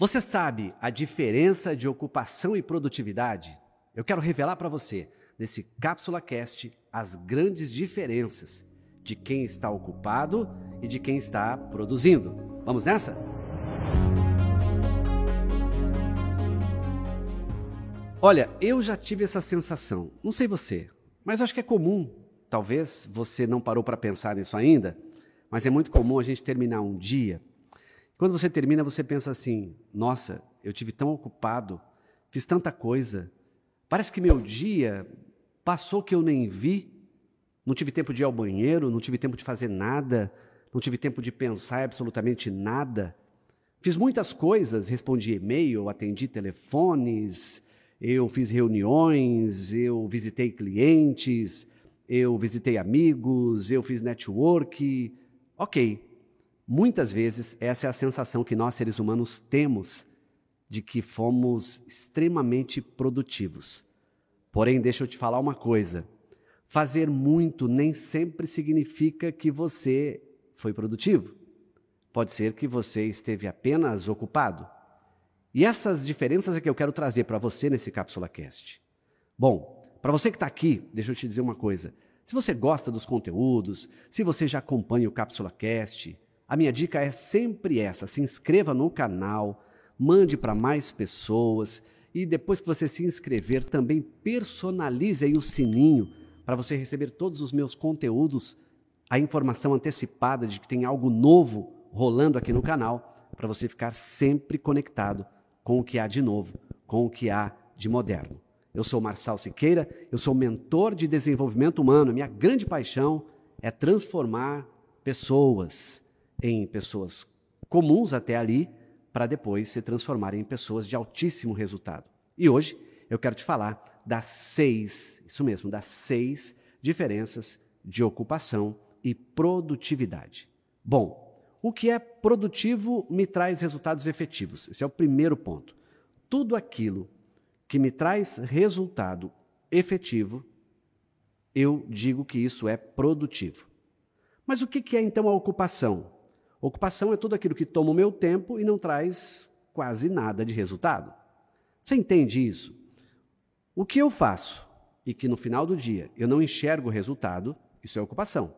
Você sabe a diferença de ocupação e produtividade? Eu quero revelar para você, nesse Cápsula Cast, as grandes diferenças de quem está ocupado e de quem está produzindo. Vamos nessa? Olha, eu já tive essa sensação, não sei você, mas acho que é comum. Talvez você não parou para pensar nisso ainda, mas é muito comum a gente terminar um dia quando você termina, você pensa assim: nossa, eu tive tão ocupado, fiz tanta coisa, parece que meu dia passou que eu nem vi, não tive tempo de ir ao banheiro, não tive tempo de fazer nada, não tive tempo de pensar absolutamente nada. Fiz muitas coisas, respondi e-mail, atendi telefones, eu fiz reuniões, eu visitei clientes, eu visitei amigos, eu fiz network. Ok, Muitas vezes, essa é a sensação que nós, seres humanos, temos de que fomos extremamente produtivos. Porém, deixa eu te falar uma coisa: fazer muito nem sempre significa que você foi produtivo. Pode ser que você esteve apenas ocupado. E essas diferenças é que eu quero trazer para você nesse Cápsula Cast. Bom, para você que está aqui, deixa eu te dizer uma coisa. Se você gosta dos conteúdos, se você já acompanha o Cápsula Cast, a minha dica é sempre essa: se inscreva no canal, mande para mais pessoas e depois que você se inscrever, também personalize aí o sininho para você receber todos os meus conteúdos, a informação antecipada de que tem algo novo rolando aqui no canal, para você ficar sempre conectado com o que há de novo, com o que há de moderno. Eu sou Marçal Siqueira, eu sou mentor de desenvolvimento humano. Minha grande paixão é transformar pessoas em pessoas comuns até ali, para depois se transformarem em pessoas de altíssimo resultado. E hoje eu quero te falar das seis, isso mesmo, das seis diferenças de ocupação e produtividade. Bom, o que é produtivo me traz resultados efetivos. Esse é o primeiro ponto. Tudo aquilo que me traz resultado efetivo, eu digo que isso é produtivo. Mas o que é então a ocupação? Ocupação é tudo aquilo que toma o meu tempo e não traz quase nada de resultado. Você entende isso? O que eu faço e que no final do dia eu não enxergo o resultado, isso é ocupação.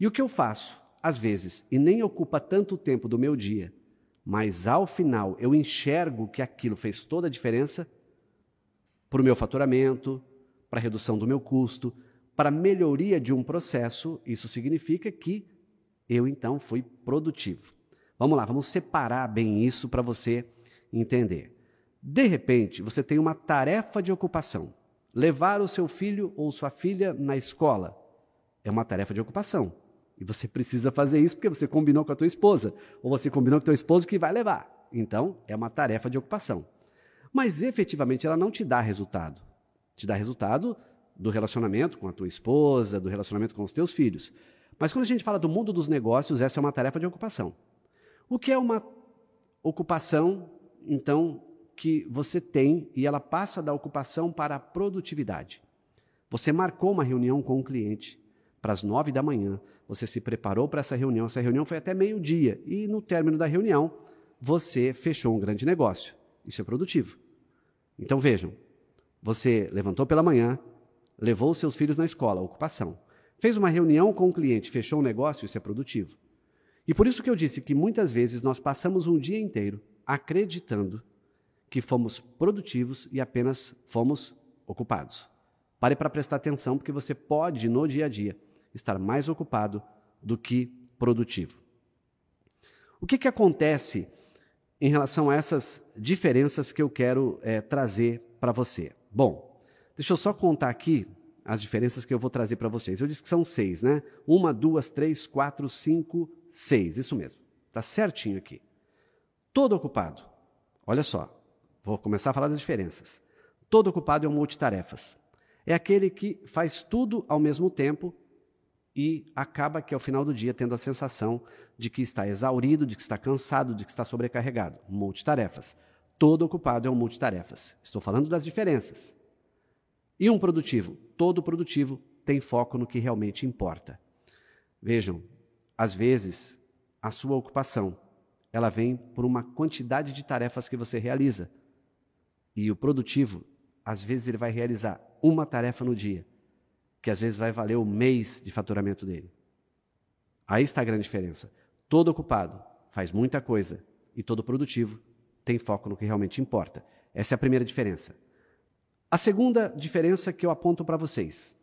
E o que eu faço, às vezes, e nem ocupa tanto tempo do meu dia, mas ao final eu enxergo que aquilo fez toda a diferença para o meu faturamento, para a redução do meu custo, para a melhoria de um processo, isso significa que eu então fui produtivo. Vamos lá, vamos separar bem isso para você entender. De repente, você tem uma tarefa de ocupação. Levar o seu filho ou sua filha na escola é uma tarefa de ocupação. E você precisa fazer isso porque você combinou com a tua esposa, ou você combinou com o teu esposo que vai levar. Então, é uma tarefa de ocupação. Mas efetivamente ela não te dá resultado. Te dá resultado do relacionamento com a tua esposa, do relacionamento com os teus filhos. Mas quando a gente fala do mundo dos negócios, essa é uma tarefa de ocupação. O que é uma ocupação, então, que você tem e ela passa da ocupação para a produtividade? Você marcou uma reunião com um cliente para as nove da manhã, você se preparou para essa reunião, essa reunião foi até meio-dia e no término da reunião você fechou um grande negócio. Isso é produtivo. Então vejam, você levantou pela manhã, levou seus filhos na escola, ocupação. Fez uma reunião com o cliente, fechou um negócio, isso é produtivo. E por isso que eu disse que muitas vezes nós passamos um dia inteiro acreditando que fomos produtivos e apenas fomos ocupados. Pare para prestar atenção, porque você pode, no dia a dia, estar mais ocupado do que produtivo. O que, que acontece em relação a essas diferenças que eu quero é, trazer para você? Bom, deixa eu só contar aqui as diferenças que eu vou trazer para vocês. Eu disse que são seis, né? Uma, duas, três, quatro, cinco, seis. Isso mesmo. Está certinho aqui. Todo ocupado. Olha só. Vou começar a falar das diferenças. Todo ocupado é um multitarefas. É aquele que faz tudo ao mesmo tempo e acaba que ao final do dia tendo a sensação de que está exaurido, de que está cansado, de que está sobrecarregado. Multitarefas. Todo ocupado é um multitarefas. Estou falando das diferenças. E um produtivo? Todo produtivo tem foco no que realmente importa. Vejam, às vezes, a sua ocupação ela vem por uma quantidade de tarefas que você realiza. E o produtivo, às vezes, ele vai realizar uma tarefa no dia, que às vezes vai valer o mês de faturamento dele. Aí está a grande diferença. Todo ocupado faz muita coisa e todo produtivo tem foco no que realmente importa. Essa é a primeira diferença. A segunda diferença que eu aponto para vocês.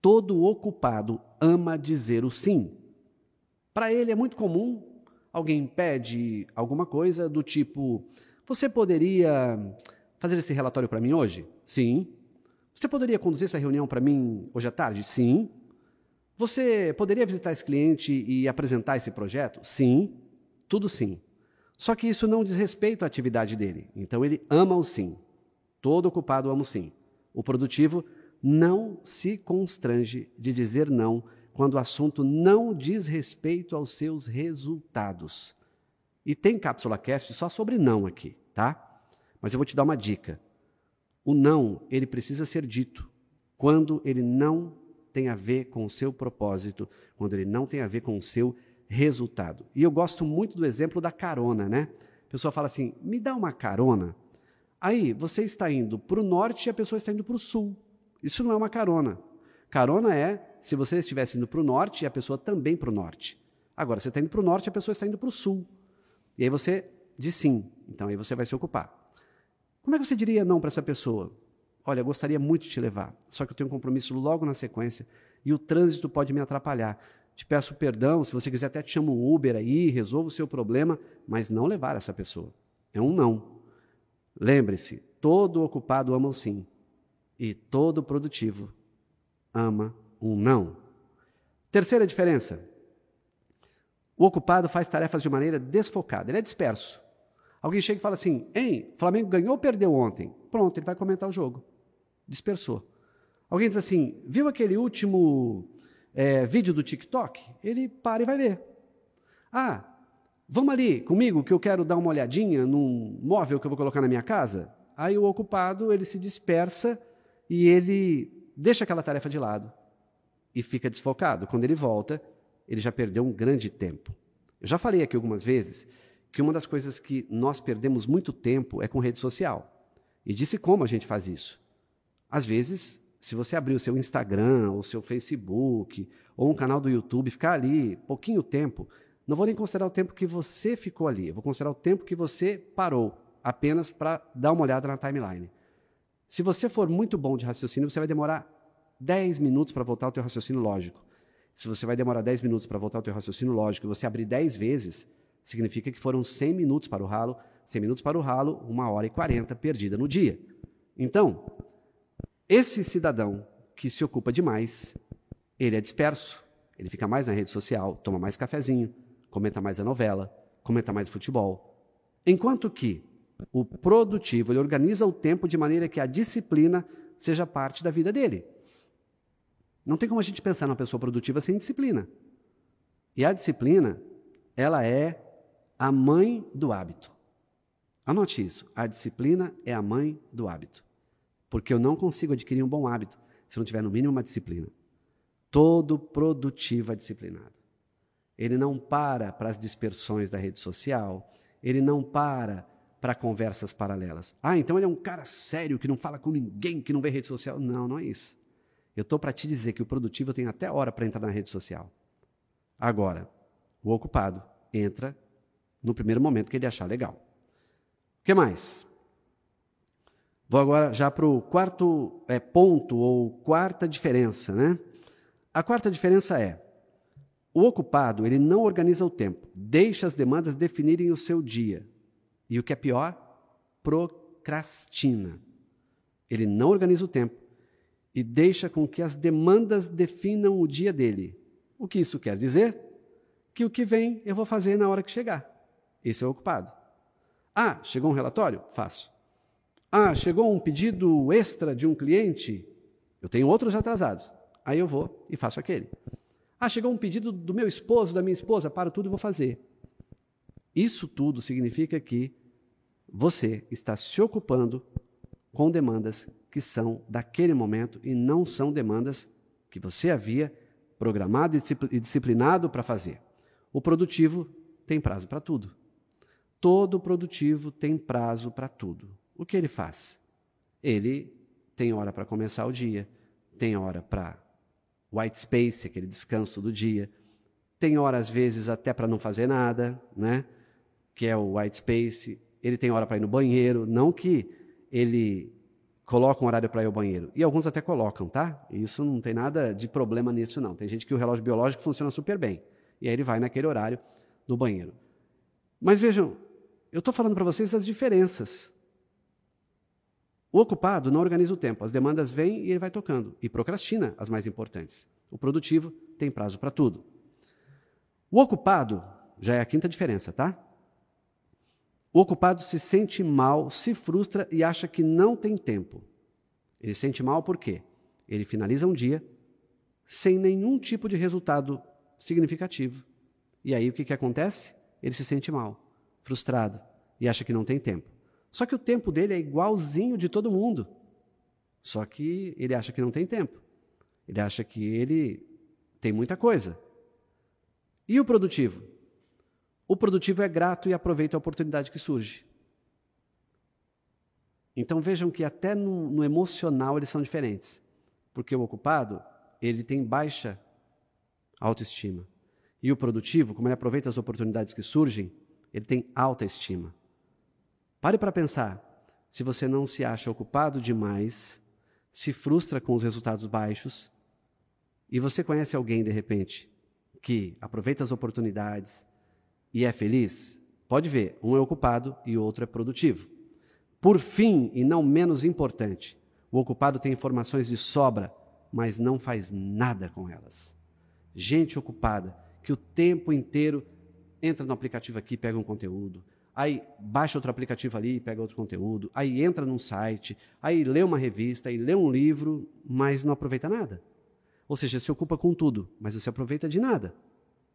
Todo ocupado ama dizer o sim. Para ele é muito comum alguém pede alguma coisa do tipo: Você poderia fazer esse relatório para mim hoje? Sim. Você poderia conduzir essa reunião para mim hoje à tarde? Sim. Você poderia visitar esse cliente e apresentar esse projeto? Sim. Tudo sim. Só que isso não diz respeito à atividade dele. Então ele ama o sim. Todo ocupado ama o sim. O produtivo não se constrange de dizer não quando o assunto não diz respeito aos seus resultados. E tem cápsula cast só sobre não aqui, tá? Mas eu vou te dar uma dica. O não, ele precisa ser dito quando ele não tem a ver com o seu propósito, quando ele não tem a ver com o seu resultado. E eu gosto muito do exemplo da carona, né? A pessoa fala assim: me dá uma carona. Aí você está indo para o norte e a pessoa está indo para o sul. Isso não é uma carona. Carona é se você estivesse indo para o norte e a pessoa também para o norte. Agora, você está indo para o norte e a pessoa está indo para o sul. E aí você diz sim. Então aí você vai se ocupar. Como é que você diria não para essa pessoa? Olha, gostaria muito de te levar, só que eu tenho um compromisso logo na sequência e o trânsito pode me atrapalhar. Te peço perdão, se você quiser até te chamo um Uber aí, resolva o seu problema, mas não levar essa pessoa. É um não. Lembre-se, todo ocupado ama o sim e todo produtivo ama um não. Terceira diferença: o ocupado faz tarefas de maneira desfocada, ele é disperso. Alguém chega e fala assim: Hein, Flamengo ganhou ou perdeu ontem? Pronto, ele vai comentar o jogo. Dispersou. Alguém diz assim: Viu aquele último é, vídeo do TikTok? Ele para e vai ver. Ah, vamos ali comigo que eu quero dar uma olhadinha num móvel que eu vou colocar na minha casa? Aí o ocupado ele se dispersa e ele deixa aquela tarefa de lado e fica desfocado. Quando ele volta, ele já perdeu um grande tempo. Eu já falei aqui algumas vezes que uma das coisas que nós perdemos muito tempo é com rede social. E disse como a gente faz isso. Às vezes, se você abrir o seu Instagram, ou o seu Facebook, ou um canal do YouTube, ficar ali pouquinho tempo, não vou nem considerar o tempo que você ficou ali, eu vou considerar o tempo que você parou, apenas para dar uma olhada na timeline. Se você for muito bom de raciocínio, você vai demorar 10 minutos para voltar ao teu raciocínio lógico. Se você vai demorar 10 minutos para voltar ao teu raciocínio lógico e você abrir 10 vezes, significa que foram 100 minutos para o ralo, 100 minutos para o ralo, 1 hora e 40 perdida no dia. Então, esse cidadão que se ocupa demais, ele é disperso, ele fica mais na rede social, toma mais cafezinho, comenta mais a novela, comenta mais futebol. Enquanto que o produtivo, ele organiza o tempo de maneira que a disciplina seja parte da vida dele. Não tem como a gente pensar numa pessoa produtiva sem disciplina. E a disciplina, ela é a mãe do hábito. Anote isso. A disciplina é a mãe do hábito. Porque eu não consigo adquirir um bom hábito se não tiver no mínimo uma disciplina. Todo produtivo é disciplinado. Ele não para para as dispersões da rede social, ele não para para conversas paralelas. Ah, então ele é um cara sério que não fala com ninguém, que não vê rede social. Não, não é isso. Eu estou para te dizer que o produtivo tem até hora para entrar na rede social. Agora, o ocupado entra no primeiro momento que ele achar legal. O que mais? Vou agora já para o quarto é, ponto, ou quarta diferença. Né? A quarta diferença é: o ocupado ele não organiza o tempo, deixa as demandas definirem o seu dia. E o que é pior, procrastina. Ele não organiza o tempo e deixa com que as demandas definam o dia dele. O que isso quer dizer? Que o que vem eu vou fazer na hora que chegar. Esse é o ocupado. Ah, chegou um relatório? Faço. Ah, chegou um pedido extra de um cliente? Eu tenho outros atrasados. Aí eu vou e faço aquele. Ah, chegou um pedido do meu esposo, da minha esposa? Paro tudo e vou fazer. Isso tudo significa que você está se ocupando com demandas que são daquele momento e não são demandas que você havia programado e disciplinado para fazer. O produtivo tem prazo para tudo. Todo produtivo tem prazo para tudo. O que ele faz? Ele tem hora para começar o dia, tem hora para white space, aquele descanso do dia, tem hora às vezes até para não fazer nada, né? Que é o white space. Ele tem hora para ir no banheiro, não que ele coloca um horário para ir ao banheiro. E alguns até colocam, tá? Isso não tem nada de problema nisso não. Tem gente que o relógio biológico funciona super bem. E aí ele vai naquele horário no banheiro. Mas vejam, eu estou falando para vocês das diferenças. O ocupado não organiza o tempo, as demandas vêm e ele vai tocando, e procrastina as mais importantes. O produtivo tem prazo para tudo. O ocupado já é a quinta diferença, tá? O ocupado se sente mal, se frustra e acha que não tem tempo. Ele se sente mal por quê? Ele finaliza um dia sem nenhum tipo de resultado significativo. E aí o que, que acontece? Ele se sente mal, frustrado e acha que não tem tempo. Só que o tempo dele é igualzinho de todo mundo. Só que ele acha que não tem tempo. Ele acha que ele tem muita coisa. E o produtivo? O produtivo é grato e aproveita a oportunidade que surge. Então vejam que até no, no, emocional eles são diferentes. Porque o ocupado, ele tem baixa autoestima. E o produtivo, como ele aproveita as oportunidades que surgem, ele tem alta estima. Pare para pensar. Se você não se acha ocupado demais, se frustra com os resultados baixos, e você conhece alguém de repente que aproveita as oportunidades e é feliz, pode ver, um é ocupado e o outro é produtivo. Por fim, e não menos importante, o ocupado tem informações de sobra, mas não faz nada com elas. Gente ocupada que o tempo inteiro entra no aplicativo aqui, pega um conteúdo, aí baixa outro aplicativo ali e pega outro conteúdo, aí entra num site, aí lê uma revista, aí lê um livro, mas não aproveita nada. Ou seja, se ocupa com tudo, mas você aproveita de nada.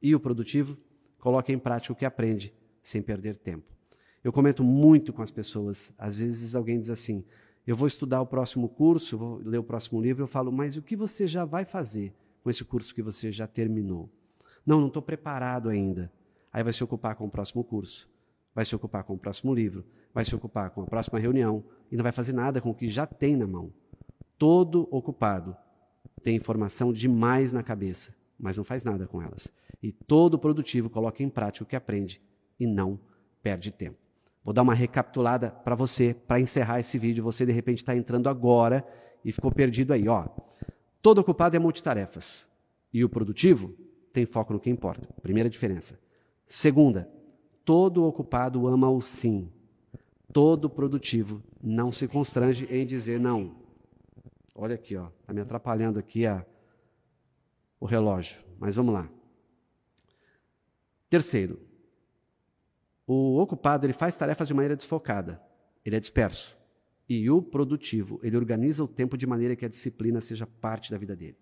E o produtivo coloca em prática o que aprende, sem perder tempo. Eu comento muito com as pessoas. Às vezes alguém diz assim: Eu vou estudar o próximo curso, vou ler o próximo livro. Eu falo, mas o que você já vai fazer com esse curso que você já terminou? Não, não estou preparado ainda. Aí vai se ocupar com o próximo curso, vai se ocupar com o próximo livro, vai se ocupar com a próxima reunião e não vai fazer nada com o que já tem na mão. Todo ocupado tem informação demais na cabeça, mas não faz nada com elas. E todo produtivo coloca em prática o que aprende e não perde tempo. Vou dar uma recapitulada para você, para encerrar esse vídeo. Você, de repente, está entrando agora e ficou perdido aí. Ó. Todo ocupado é multitarefas. E o produtivo tem foco no que importa. Primeira diferença. Segunda, todo ocupado ama o sim. Todo produtivo não se constrange em dizer não. Olha aqui, ó, está me atrapalhando aqui a, o relógio. Mas vamos lá. Terceiro, o ocupado ele faz tarefas de maneira desfocada, ele é disperso. E o produtivo, ele organiza o tempo de maneira que a disciplina seja parte da vida dele.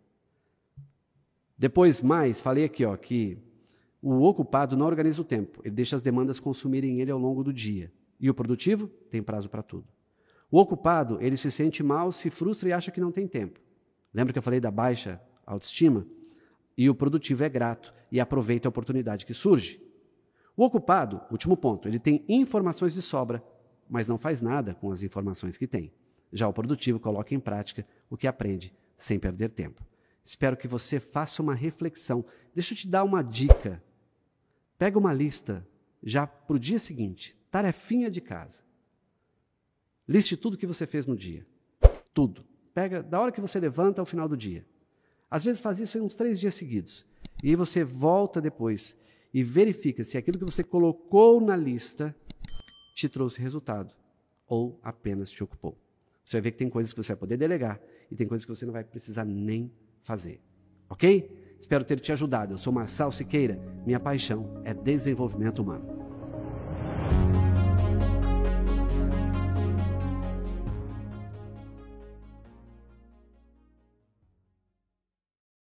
Depois, mais, falei aqui ó, que o ocupado não organiza o tempo, ele deixa as demandas consumirem ele ao longo do dia. E o produtivo tem prazo para tudo. O ocupado, ele se sente mal, se frustra e acha que não tem tempo. Lembra que eu falei da baixa autoestima? E o produtivo é grato e aproveita a oportunidade que surge. O ocupado, último ponto, ele tem informações de sobra, mas não faz nada com as informações que tem. Já o produtivo coloca em prática o que aprende sem perder tempo. Espero que você faça uma reflexão. Deixa eu te dar uma dica. Pega uma lista já para o dia seguinte, tarefinha de casa. Liste tudo que você fez no dia. Tudo. Pega da hora que você levanta ao final do dia. Às vezes faz isso em uns três dias seguidos. E aí você volta depois e verifica se aquilo que você colocou na lista te trouxe resultado ou apenas te ocupou. Você vai ver que tem coisas que você vai poder delegar e tem coisas que você não vai precisar nem fazer. Ok? Espero ter te ajudado. Eu sou Marçal Siqueira. Minha paixão é desenvolvimento humano.